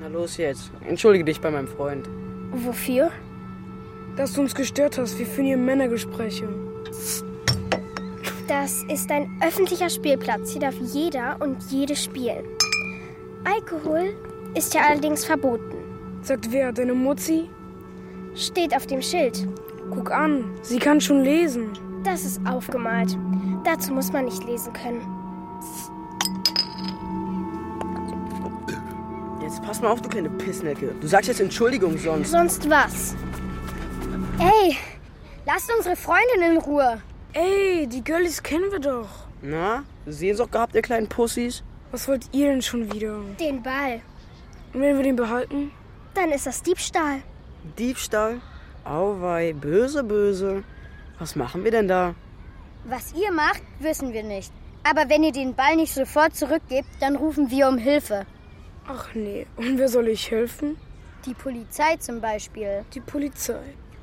Na los jetzt. Entschuldige dich bei meinem Freund. Wofür? Dass du uns gestört hast. Wir führen hier Männergespräche. Das ist ein öffentlicher Spielplatz. Hier darf jeder und jede spielen. Alkohol ist ja allerdings verboten. Sagt wer? Deine Mutzi? Steht auf dem Schild. Guck an. Sie kann schon lesen. Das ist aufgemalt. Dazu muss man nicht lesen können. Jetzt pass mal auf, du kleine Pissnecke. Du sagst jetzt Entschuldigung sonst. Sonst was? Ey, lasst unsere Freundin in Ruhe. Ey, die Girlies kennen wir doch. Na, Sehnsucht gehabt, ihr kleinen Pussys? Was wollt ihr denn schon wieder? Den Ball. Und wenn wir den behalten? Dann ist das Diebstahl. Diebstahl? Auwei, böse, böse. Was machen wir denn da? Was ihr macht, wissen wir nicht. Aber wenn ihr den Ball nicht sofort zurückgebt, dann rufen wir um Hilfe. Ach nee, und wer soll ich helfen? Die Polizei zum Beispiel. Die Polizei.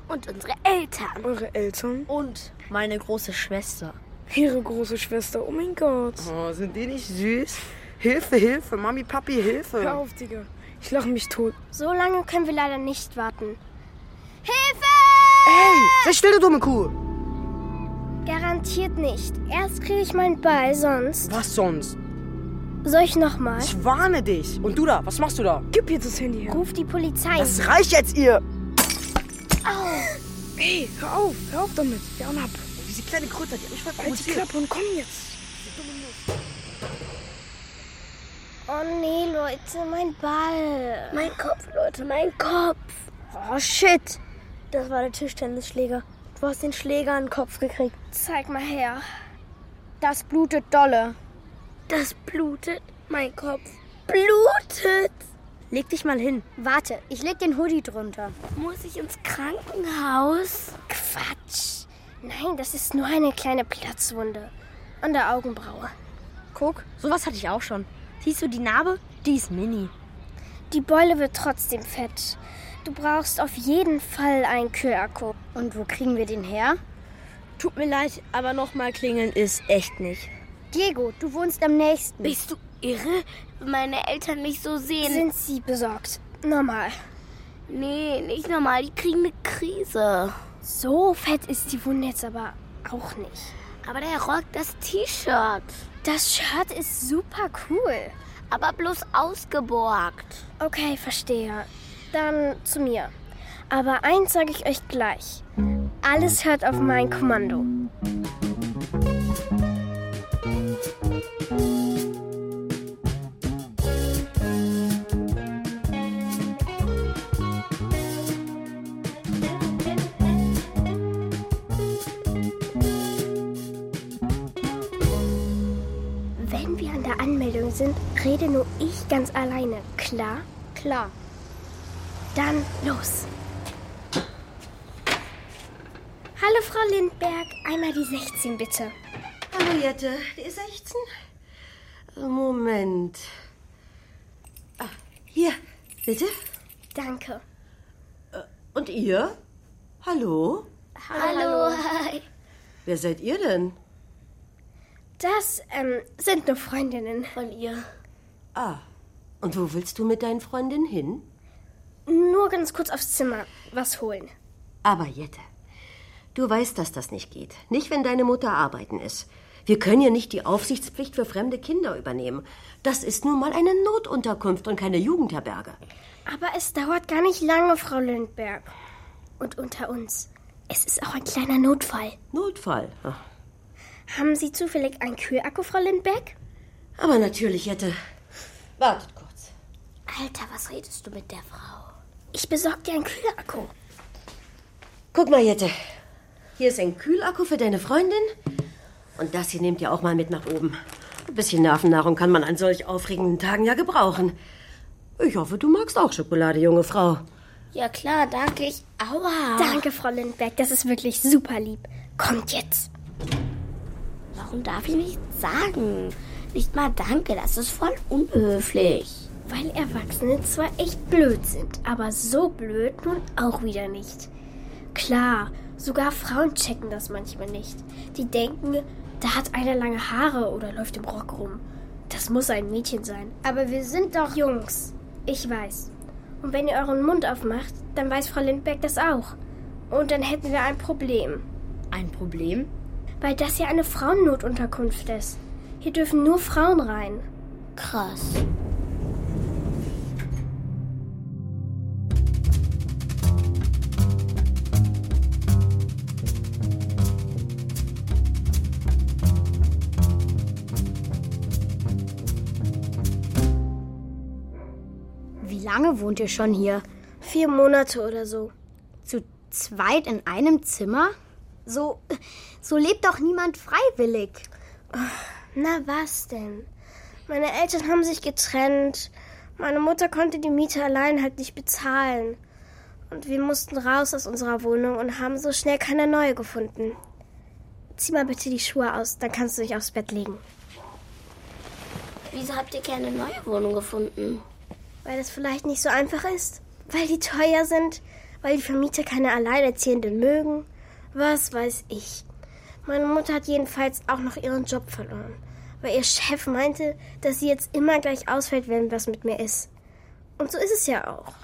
Und unsere Eltern. Eure Eltern? Und meine große Schwester. Ihre große Schwester, oh mein Gott. Oh, sind die nicht süß? Hilfe, Hilfe, Mami, Papi, Hilfe. Hör auf, Digga. Ich lache mich tot. So lange können wir leider nicht warten. Hilfe! Hey, sei still, du dumme Kuh. Garantiert nicht. Erst kriege ich meinen Ball, sonst. Was sonst? Soll ich nochmal? Ich warne dich. Und du da, was machst du da? Gib jetzt das Handy her. Ruf die Polizei. Das reicht jetzt, ihr. Hey, hör auf, hör auf damit. Wir hauen ab. Diese kleine Kröte, die hat mich voll Halt die. Klappe und komm jetzt. Oh nee, Leute, mein Ball. Mein Kopf, Leute, mein Kopf. Oh shit. Das war der Tischtennisschläger. Du hast den Schläger in den Kopf gekriegt. Zeig mal her. Das blutet dolle. Das blutet. Mein Kopf blutet. Leg dich mal hin. Warte, ich leg den Hoodie drunter. Muss ich ins Krankenhaus? Quatsch. Nein, das ist nur eine kleine Platzwunde. An der Augenbraue. Guck, sowas hatte ich auch schon. Siehst du die Narbe? Die ist mini. Die Beule wird trotzdem fett. Du brauchst auf jeden Fall einen Kühlakku. Und wo kriegen wir den her? Tut mir leid, aber nochmal klingeln ist echt nicht. Diego, du wohnst am nächsten. Bist du irre? Meine Eltern mich so sehen. Sind sie besorgt? Normal. Nee, nicht normal. Die kriegen eine Krise. So fett ist die Wunde jetzt aber auch nicht. Aber der rockt das T-Shirt. Das Shirt ist super cool. Aber bloß ausgeborgt. Okay, verstehe. Dann zu mir. Aber eins sage ich euch gleich. Alles hört auf mein Kommando. Sind, rede nur ich ganz alleine. Klar? Klar. Dann los. Hallo, Frau Lindberg. Einmal die 16, bitte. Hallo Jette, die 16? Moment. Ah, hier, bitte. Danke. Und ihr? Hallo? Hallo. Hi. Wer seid ihr denn? Das ähm, sind nur Freundinnen. Von ihr. Ah, und wo willst du mit deinen Freundinnen hin? Nur ganz kurz aufs Zimmer was holen. Aber Jette, du weißt, dass das nicht geht. Nicht, wenn deine Mutter arbeiten ist. Wir können ja nicht die Aufsichtspflicht für fremde Kinder übernehmen. Das ist nun mal eine Notunterkunft und keine Jugendherberge. Aber es dauert gar nicht lange, Frau Lindberg. Und unter uns, es ist auch ein kleiner Notfall. Notfall. Ach, Haben Sie zufällig einen Kühlakku, Frau Lindberg? aber natürlich, Jette. Wartet kurz. Alter, was redest du mit der Frau? Ich besorge dir einen Kühlakku. Guck mal, Jette. Hier ist ein Kühlakku für deine Freundin. Und das hier nehmt ihr auch mal mit nach oben. Ein bisschen Nervennahrung kann man an solch aufregenden Tagen ja gebrauchen. Ich hoffe, du magst auch Schokolade, junge Frau. Ja klar, danke. Ich. Aua. Danke, Frau Lindberg. Das ist wirklich super lieb. Kommt jetzt. Warum darf ich nichts sagen? Nicht mal danke, das ist voll unhöflich. Weil Erwachsene zwar echt blöd sind, aber so blöd nun auch wieder nicht. Klar, sogar Frauen checken das manchmal nicht. Die denken, da hat einer lange Haare oder läuft im Rock rum. Das muss ein Mädchen sein. Aber wir sind doch Jungs. Ich weiß. Und wenn ihr euren Mund aufmacht, dann weiß Frau Lindberg das auch. Und dann hätten wir ein Problem. Ein Problem? Weil das hier eine Frauennotunterkunft ist. Hier dürfen nur Frauen rein. Krass. Wie lange wohnt ihr schon hier? Vier Monate oder so. Zu zweit in einem Zimmer? So, so lebt doch niemand freiwillig. Na was denn? Meine Eltern haben sich getrennt. Meine Mutter konnte die Miete allein halt nicht bezahlen. Und wir mussten raus aus unserer Wohnung und haben so schnell keine neue gefunden. Zieh mal bitte die Schuhe aus, dann kannst du dich aufs Bett legen. Wieso habt ihr keine neue Wohnung gefunden? Weil es vielleicht nicht so einfach ist. Weil die teuer sind. Weil die Vermieter keine Alleinerziehenden mögen. Was weiß ich. Meine Mutter hat jedenfalls auch noch ihren Job verloren. Weil ihr Chef meinte, dass sie jetzt immer gleich ausfällt, wenn was mit mir ist. Und so ist es ja auch.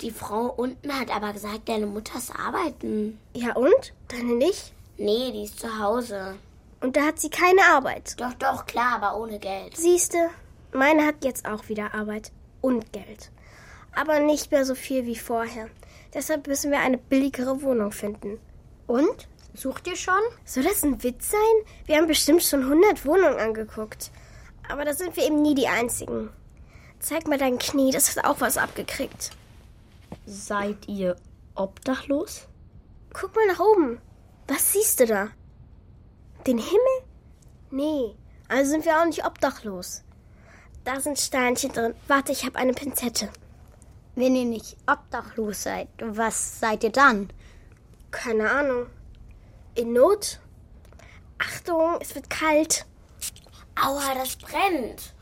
Die Frau unten hat aber gesagt, deine Mutter ist arbeiten. Ja und? Deine nicht? Nee, die ist zu Hause. Und da hat sie keine Arbeit. Doch, doch, klar, aber ohne Geld. Siehste, meine hat jetzt auch wieder Arbeit und Geld. Aber nicht mehr so viel wie vorher. Deshalb müssen wir eine billigere Wohnung finden. Und? Sucht ihr schon? Soll das ein Witz sein? Wir haben bestimmt schon 100 Wohnungen angeguckt. Aber da sind wir eben nie die Einzigen. Zeig mal dein Knie, das hat auch was abgekriegt. Seid ihr obdachlos? Guck mal nach oben. Was siehst du da? Den Himmel? Nee, also sind wir auch nicht obdachlos. Da sind Steinchen drin. Warte, ich habe eine Pinzette. Wenn ihr nicht obdachlos seid, was seid ihr dann? Keine Ahnung. In Not? Achtung, es wird kalt. Aua, das brennt.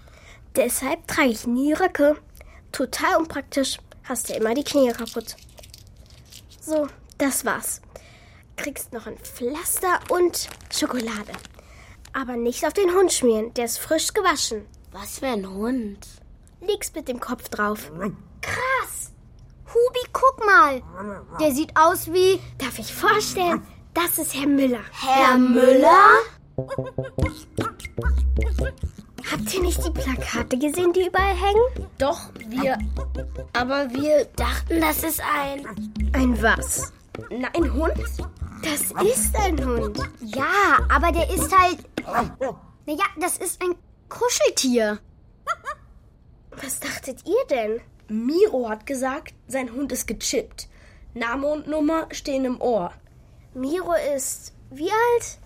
Deshalb trage ich nie Röcke. Total unpraktisch. Hast ja immer die Knie kaputt. So, das war's. Kriegst noch ein Pflaster und Schokolade. Aber nicht auf den Hund schmieren, der ist frisch gewaschen. Was für ein Hund? Liegst mit dem Kopf drauf. Krass! Hubi, guck mal! Der sieht aus wie. Darf ich vorstellen? Das ist Herr Müller. Herr Müller? <laughs> Habt ihr nicht die Plakate gesehen, die überall hängen? Doch, wir. Aber wir dachten, das ist ein. Ein was? Ein Hund? Das ist ein Hund. Ja, aber der ist halt. Naja, das ist ein Kuscheltier. Was dachtet ihr denn? Miro hat gesagt, sein Hund ist gechippt. Name und Nummer stehen im Ohr. Miro ist wie alt?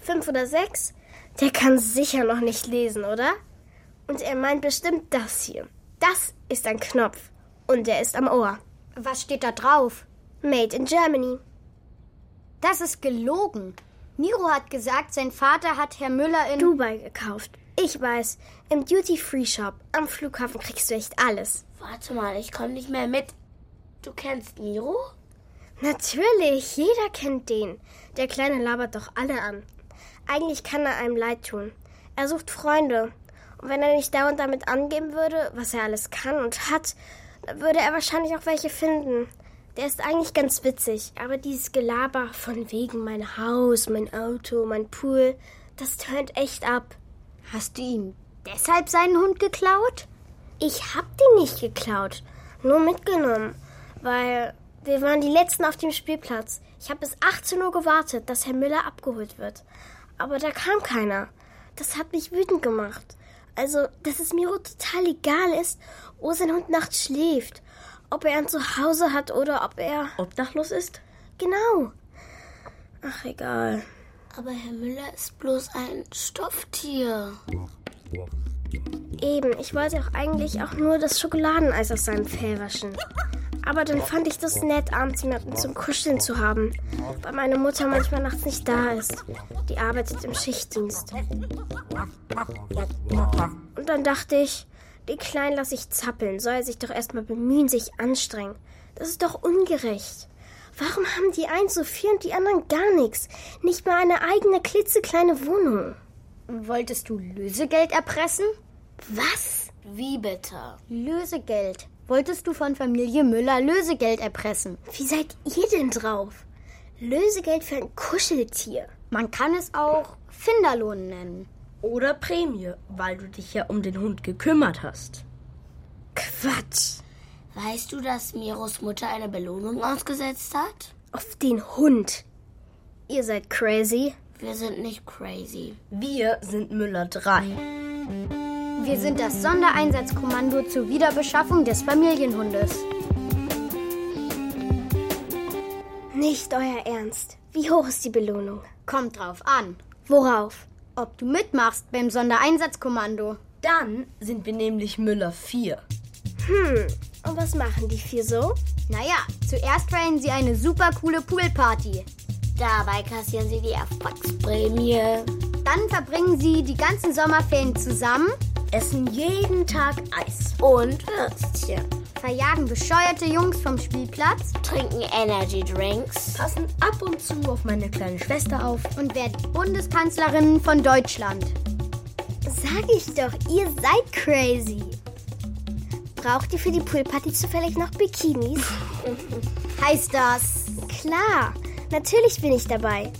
Fünf oder sechs? Der kann sicher noch nicht lesen, oder? Und er meint bestimmt das hier. Das ist ein Knopf. Und der ist am Ohr. Was steht da drauf? Made in Germany. Das ist gelogen. Miro hat gesagt, sein Vater hat Herr Müller in Dubai gekauft. Ich weiß, im Duty-Free-Shop am Flughafen kriegst du echt alles. Warte mal, ich komme nicht mehr mit. Du kennst Miro? Natürlich, jeder kennt den. Der Kleine labert doch alle an. Eigentlich kann er einem leid tun. Er sucht Freunde. Und wenn er nicht dauernd damit angeben würde, was er alles kann und hat, dann würde er wahrscheinlich auch welche finden. Der ist eigentlich ganz witzig, aber dieses Gelaber von wegen mein Haus, mein Auto, mein Pool, das tönt echt ab. Hast du ihm deshalb seinen Hund geklaut? Ich hab den nicht geklaut, nur mitgenommen, weil wir waren die Letzten auf dem Spielplatz. Ich habe bis 18 Uhr gewartet, dass Herr Müller abgeholt wird. Aber da kam keiner. Das hat mich wütend gemacht. Also, dass es Miro total egal ist, wo sein Hund nachts schläft. Ob er ein Zuhause hat oder ob er. Obdachlos ist? Genau. Ach, egal. Aber Herr Müller ist bloß ein Stofftier. Eben, ich wollte auch eigentlich auch nur das Schokoladeneis aus seinem Fell waschen. Aber dann fand ich das nett, abends jemanden zum Kuscheln zu haben, weil meine Mutter manchmal nachts nicht da ist. Die arbeitet im Schichtdienst. Und dann dachte ich, die Kleinen lasse ich zappeln, soll er sich doch erstmal bemühen, sich anstrengen. Das ist doch ungerecht. Warum haben die einen so viel und die anderen gar nichts? Nicht mal eine eigene klitzekleine Wohnung. Wolltest du Lösegeld erpressen? Was? Wie bitte? Lösegeld. Wolltest du von Familie Müller Lösegeld erpressen? Wie seid ihr denn drauf? Lösegeld für ein Kuscheltier. Man kann es auch Finderlohn nennen. Oder Prämie, weil du dich ja um den Hund gekümmert hast. Quatsch. Weißt du, dass Miros Mutter eine Belohnung ausgesetzt hat? Auf den Hund. Ihr seid crazy. Wir sind nicht crazy. Wir sind Müller 3. Wir sind das Sondereinsatzkommando zur Wiederbeschaffung des Familienhundes. Nicht euer Ernst. Wie hoch ist die Belohnung? Kommt drauf an. Worauf? Ob du mitmachst beim Sondereinsatzkommando. Dann sind wir nämlich Müller 4. Hm, und was machen die vier so? Naja, zuerst feiern sie eine super coole Poolparty. Dabei kassieren sie die Erfolgsprämie. Dann verbringen sie die ganzen Sommerferien zusammen, Essen jeden Tag Eis. Und Würstchen. verjagen bescheuerte Jungs vom Spielplatz Trinken Energy Drinks. Passen ab und zu auf meine kleine Schwester auf. und werden Bundeskanzlerinnen von Deutschland. Sag ich doch, ihr seid crazy. Braucht ihr für die Poolparty zufällig noch Bikinis? <laughs> Heißt das? Klar, natürlich bin ich dabei.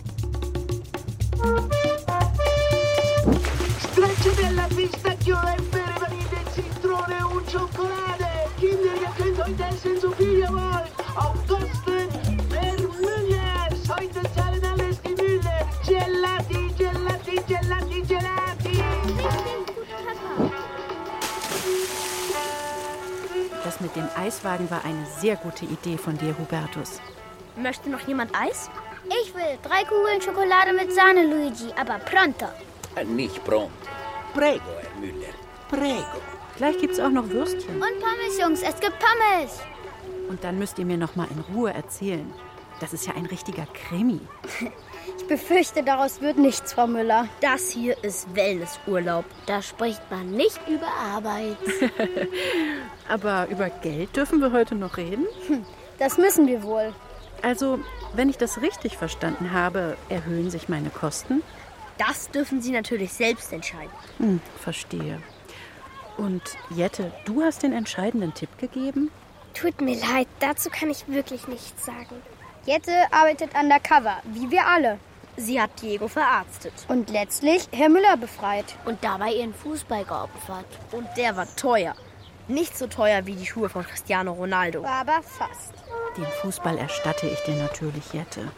Stracciatella, pistacchiola e pere vanille, citrone und Schokolade. Kinder, ihr könnt heute essen, so viel ihr wollt. Auf Kosten der Müllers. Heute zahlen alles die Müller. Gelati, Gelati, Gelati, Gelati. Das mit dem Eiswagen war eine sehr gute Idee von dir, Hubertus. Möchte noch jemand Eis? Ich will drei Kugeln Schokolade mit Sahne, Luigi, aber pronto. Nicht pronto. Prego, Müller. Prego. Gleich gibt's auch noch Würstchen. Und Pommes, Jungs, es gibt Pommes. Und dann müsst ihr mir noch mal in Ruhe erzählen. Das ist ja ein richtiger Krimi. <laughs> Ich befürchte, daraus wird nichts, Frau Müller. Das hier ist Wellnessurlaub. Da spricht man nicht über Arbeit. <laughs> Aber über Geld dürfen wir heute noch reden? Das müssen wir wohl. Also, wenn ich das richtig verstanden habe, erhöhen sich meine Kosten? Das dürfen Sie natürlich selbst entscheiden. Hm, verstehe. Und Jette, du hast den entscheidenden Tipp gegeben? Tut mir leid, dazu kann ich wirklich nichts sagen. Jette arbeitet undercover, wie wir alle. Sie hat Diego verarztet. Und letztlich Herr Müller befreit. Und dabei ihren Fußball geopfert. Und der war teuer. Nicht so teuer wie die Schuhe von Cristiano Ronaldo. Aber fast. Den Fußball erstatte ich dir natürlich, Jette.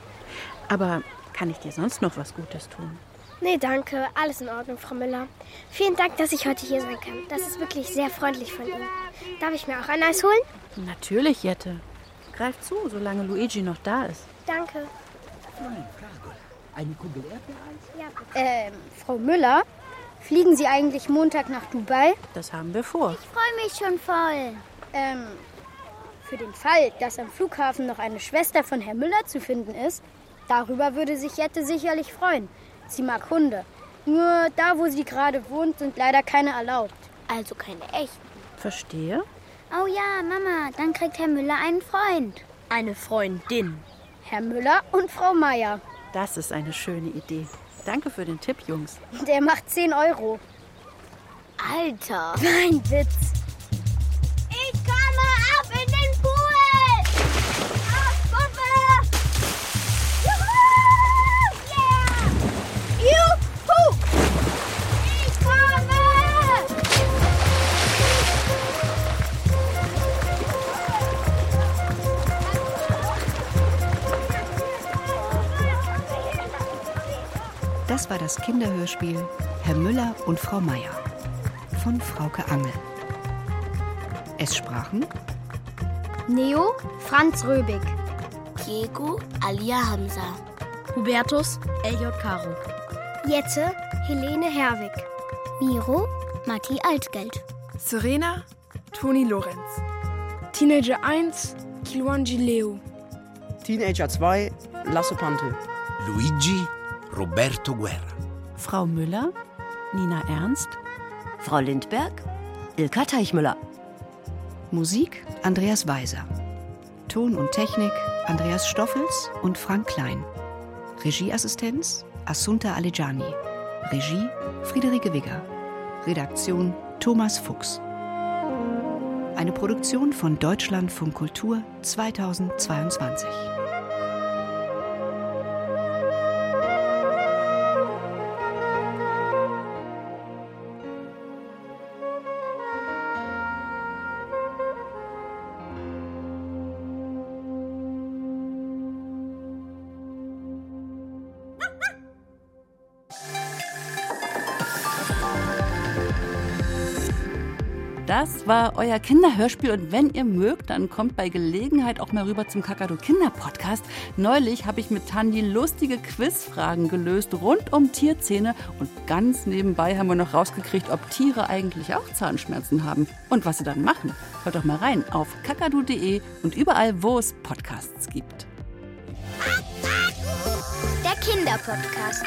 Aber kann ich dir sonst noch was Gutes tun? Nee, danke. Alles in Ordnung, Frau Müller. Vielen Dank, dass ich heute hier sein kann. Das ist wirklich sehr freundlich von Ihnen. Darf ich mir auch ein Eis holen? Natürlich, Jette. Greif zu, solange Luigi noch da ist. Danke. Eine Kugel Erdbeereis? Ja, Ähm, Frau Müller, fliegen Sie eigentlich Montag nach Dubai? Das haben wir vor. Ich freue mich schon voll. Ähm, für den Fall, dass am Flughafen noch eine Schwester von Herrn Müller zu finden ist, darüber würde sich Jette sicherlich freuen. Sie mag Hunde. Nur da, wo sie gerade wohnt, sind leider keine erlaubt. Also keine echten. Verstehe. Oh ja, Mama, dann kriegt Herr Müller einen Freund. Eine Freundin. Herr Müller und Frau Meier. Das ist eine schöne Idee. Danke für den Tipp, Jungs. Der macht 10 Euro. Alter. <laughs> Mein Witz. Ich komme ab in den Pool! Das war das Kinderhörspiel Herr Müller und Frau Meier von Frauke Angel. Es sprachen Neo, Franz Röbig. Diego, Alia Hamza. Hubertus, LJ Caro. Jette, Helene Herwig. Miro, Matti Altgeld. Serena, Toni Lorenz. Teenager 1, Kilwanji Leo. Teenager 2, Lasse Pante. Luigi, Roberto Guerra. Frau Müller, Nina Ernst, Frau Lindberg, Ilka Teichmüller. Musik Andreas Weiser. Ton und Technik Andreas Stoffels und Frank Klein. Regieassistenz Assunta Alejani. Regie Friederike Wigger. Redaktion Thomas Fuchs. Eine Produktion von Deutschlandfunk Kultur 2022. Das war euer Kinderhörspiel und wenn ihr mögt, dann kommt bei Gelegenheit auch mal rüber zum Kakadu Kinder Podcast. Neulich habe ich mit Tandi lustige Quizfragen gelöst rund um Tierzähne und ganz nebenbei haben wir noch rausgekriegt, ob Tiere eigentlich auch Zahnschmerzen haben und was sie dann machen. Hört doch mal rein auf kakadu.de und überall, wo es Podcasts gibt. Der Kinderpodcast.